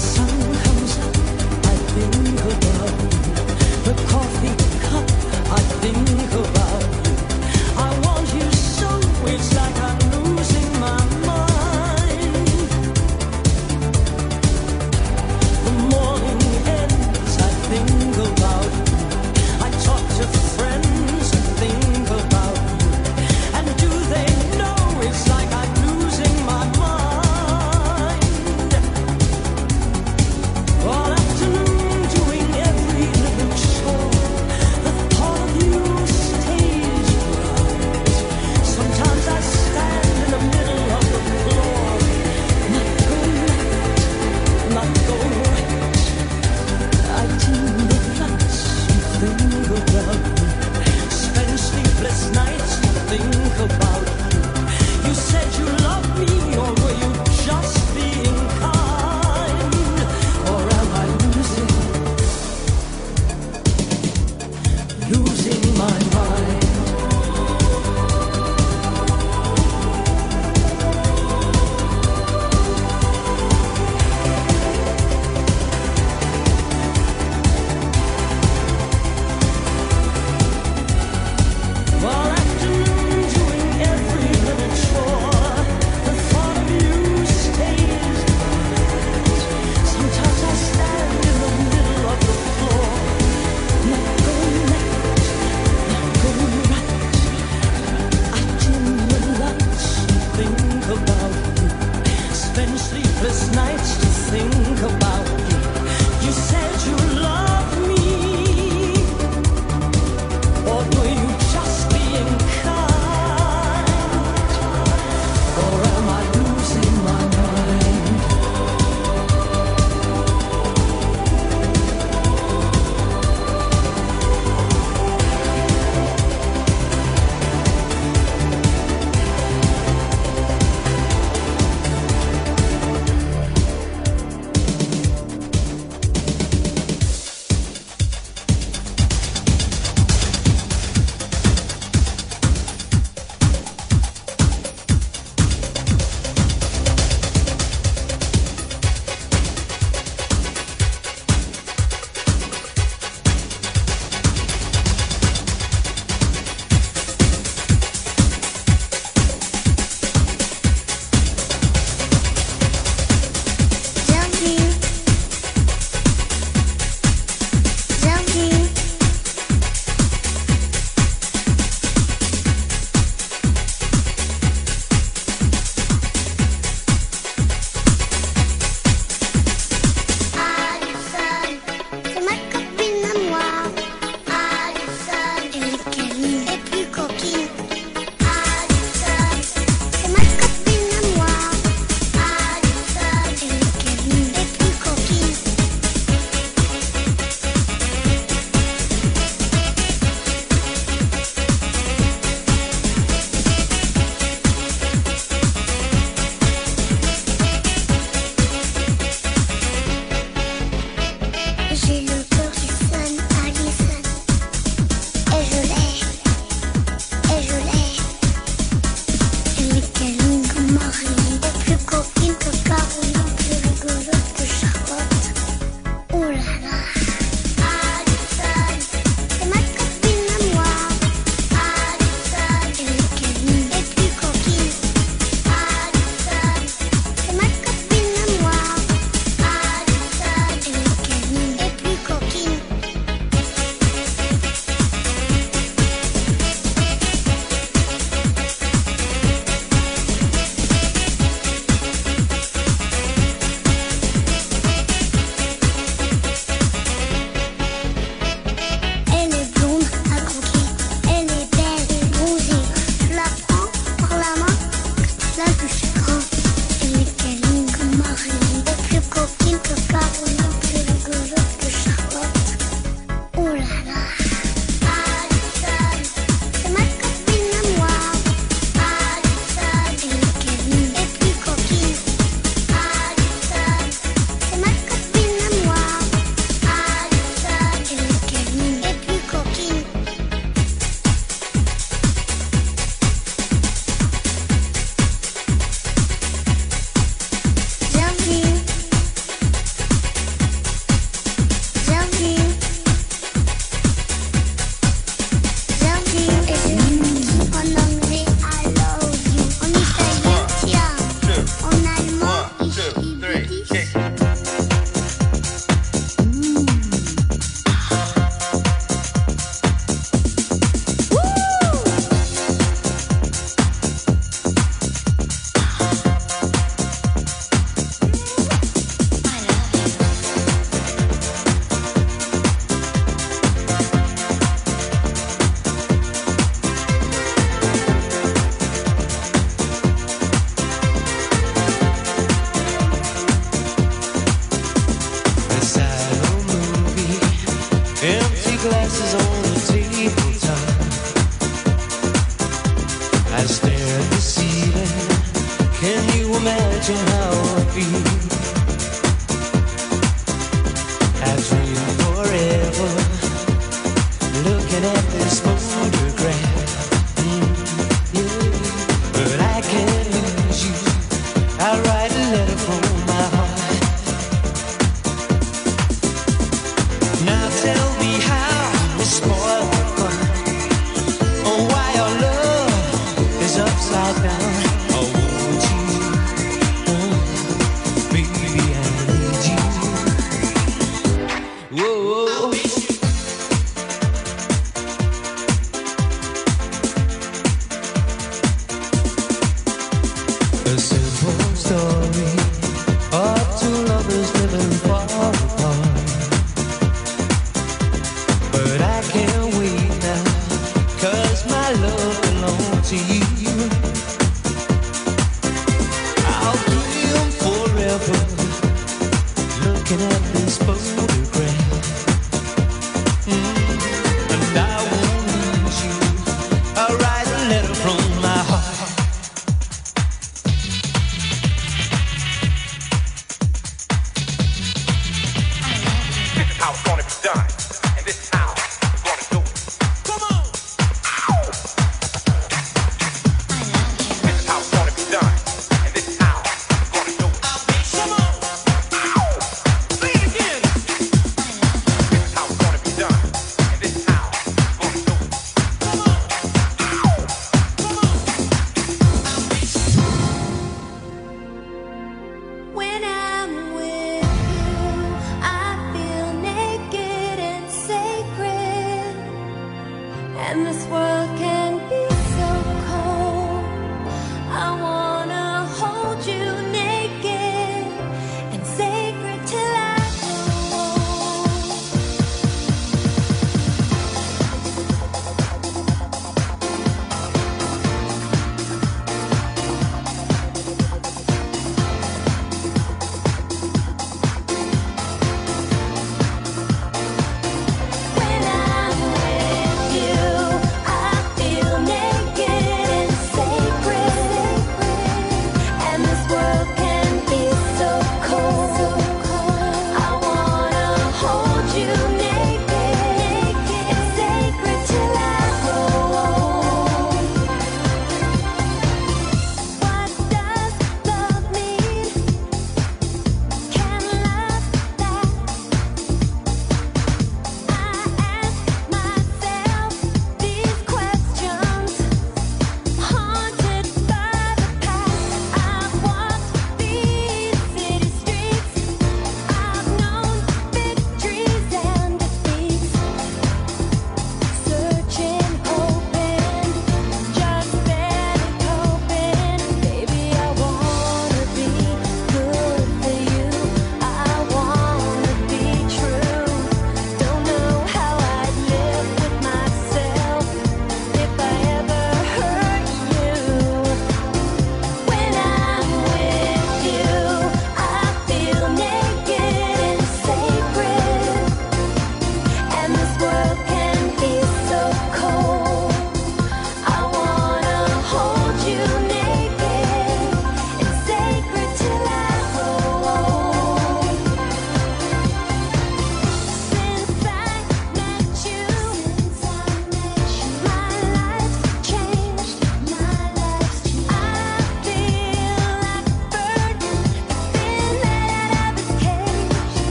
sun.